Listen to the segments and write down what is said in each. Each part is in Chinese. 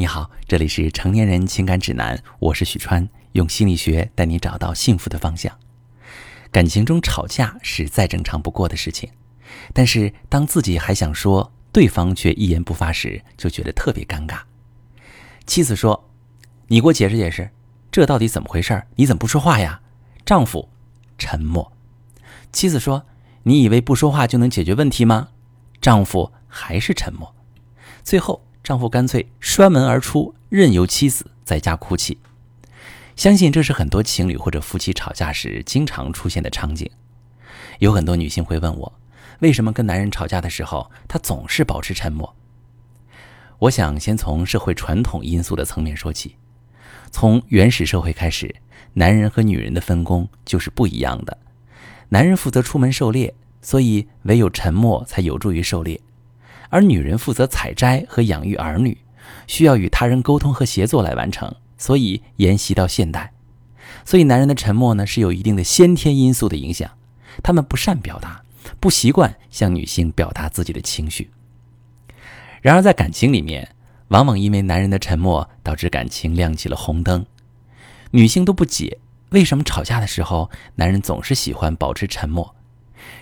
你好，这里是成年人情感指南，我是许川，用心理学带你找到幸福的方向。感情中吵架是再正常不过的事情，但是当自己还想说，对方却一言不发时，就觉得特别尴尬。妻子说：“你给我解释解释，这到底怎么回事？你怎么不说话呀？”丈夫沉默。妻子说：“你以为不说话就能解决问题吗？”丈夫还是沉默。最后。丈夫干脆摔门而出，任由妻子在家哭泣。相信这是很多情侣或者夫妻吵架时经常出现的场景。有很多女性会问我，为什么跟男人吵架的时候，他总是保持沉默？我想先从社会传统因素的层面说起。从原始社会开始，男人和女人的分工就是不一样的。男人负责出门狩猎，所以唯有沉默才有助于狩猎。而女人负责采摘和养育儿女，需要与他人沟通和协作来完成，所以沿袭到现代。所以男人的沉默呢，是有一定的先天因素的影响。他们不善表达，不习惯向女性表达自己的情绪。然而在感情里面，往往因为男人的沉默，导致感情亮起了红灯。女性都不解，为什么吵架的时候，男人总是喜欢保持沉默。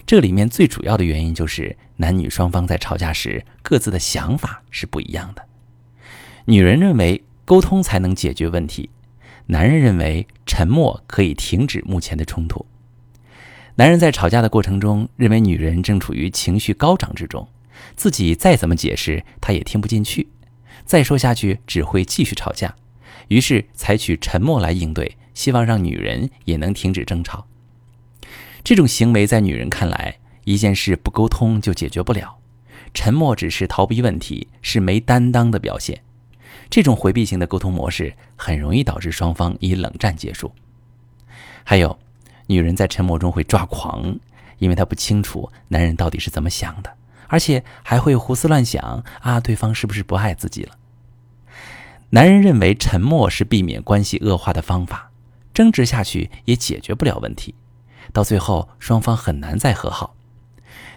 这里面最主要的原因就是男女双方在吵架时各自的想法是不一样的。女人认为沟通才能解决问题，男人认为沉默可以停止目前的冲突。男人在吵架的过程中认为女人正处于情绪高涨之中，自己再怎么解释他也听不进去，再说下去只会继续吵架，于是采取沉默来应对，希望让女人也能停止争吵。这种行为在女人看来，一件事不沟通就解决不了，沉默只是逃避问题，是没担当的表现。这种回避型的沟通模式很容易导致双方以冷战结束。还有，女人在沉默中会抓狂，因为她不清楚男人到底是怎么想的，而且还会胡思乱想啊，对方是不是不爱自己了？男人认为沉默是避免关系恶化的方法，争执下去也解决不了问题。到最后，双方很难再和好。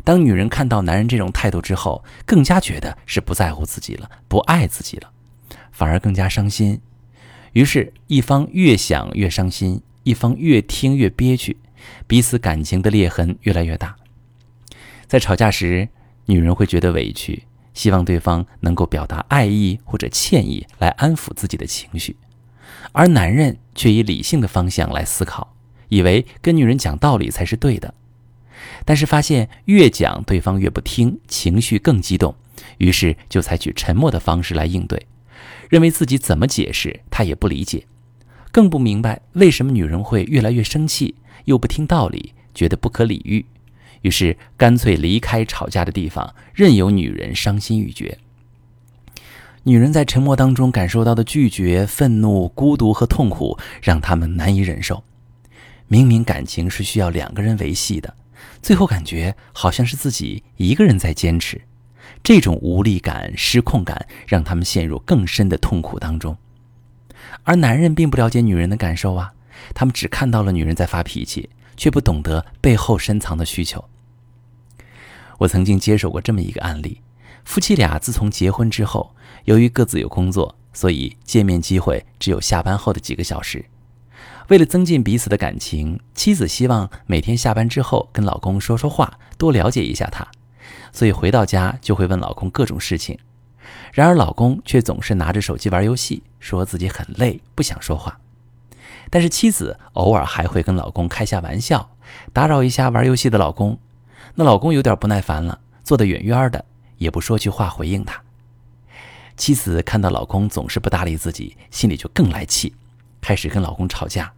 当女人看到男人这种态度之后，更加觉得是不在乎自己了，不爱自己了，反而更加伤心。于是，一方越想越伤心，一方越听越憋屈，彼此感情的裂痕越来越大。在吵架时，女人会觉得委屈，希望对方能够表达爱意或者歉意来安抚自己的情绪，而男人却以理性的方向来思考。以为跟女人讲道理才是对的，但是发现越讲对方越不听，情绪更激动，于是就采取沉默的方式来应对，认为自己怎么解释她也不理解，更不明白为什么女人会越来越生气，又不听道理，觉得不可理喻，于是干脆离开吵架的地方，任由女人伤心欲绝。女人在沉默当中感受到的拒绝、愤怒、孤独和痛苦，让他们难以忍受。明明感情是需要两个人维系的，最后感觉好像是自己一个人在坚持，这种无力感、失控感让他们陷入更深的痛苦当中。而男人并不了解女人的感受啊，他们只看到了女人在发脾气，却不懂得背后深藏的需求。我曾经接手过这么一个案例：夫妻俩自从结婚之后，由于各自有工作，所以见面机会只有下班后的几个小时。为了增进彼此的感情，妻子希望每天下班之后跟老公说说话，多了解一下他，所以回到家就会问老公各种事情。然而老公却总是拿着手机玩游戏，说自己很累，不想说话。但是妻子偶尔还会跟老公开下玩笑，打扰一下玩游戏的老公。那老公有点不耐烦了，坐得远远的，也不说句话回应他。妻子看到老公总是不搭理自己，心里就更来气，开始跟老公吵架。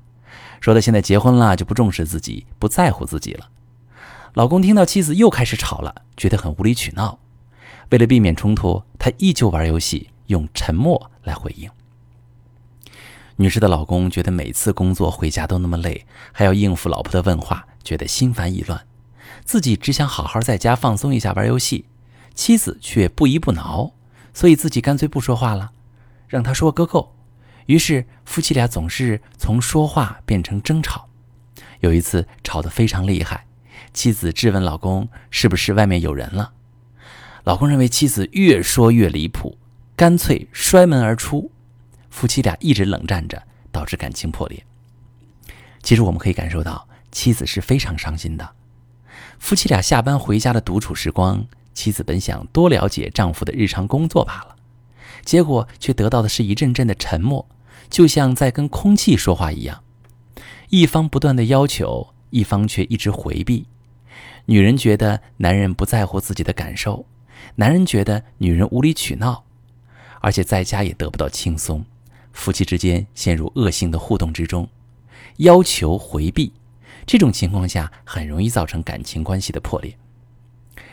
说他现在结婚了就不重视自己，不在乎自己了。老公听到妻子又开始吵了，觉得很无理取闹。为了避免冲突，他依旧玩游戏，用沉默来回应。女士的老公觉得每次工作回家都那么累，还要应付老婆的问话，觉得心烦意乱。自己只想好好在家放松一下玩游戏，妻子却不依不挠，所以自己干脆不说话了，让他说个够。于是夫妻俩总是从说话变成争吵。有一次吵得非常厉害，妻子质问老公是不是外面有人了。老公认为妻子越说越离谱，干脆摔门而出，夫妻俩一直冷战着，导致感情破裂。其实我们可以感受到，妻子是非常伤心的。夫妻俩下班回家的独处时光，妻子本想多了解丈夫的日常工作罢了，结果却得到的是一阵阵的沉默，就像在跟空气说话一样。一方不断的要求，一方却一直回避。女人觉得男人不在乎自己的感受，男人觉得女人无理取闹，而且在家也得不到轻松，夫妻之间陷入恶性的互动之中，要求回避，这种情况下很容易造成感情关系的破裂。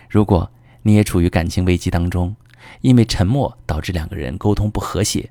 如果你也处于感情危机当中，因为沉默导致两个人沟通不和谐，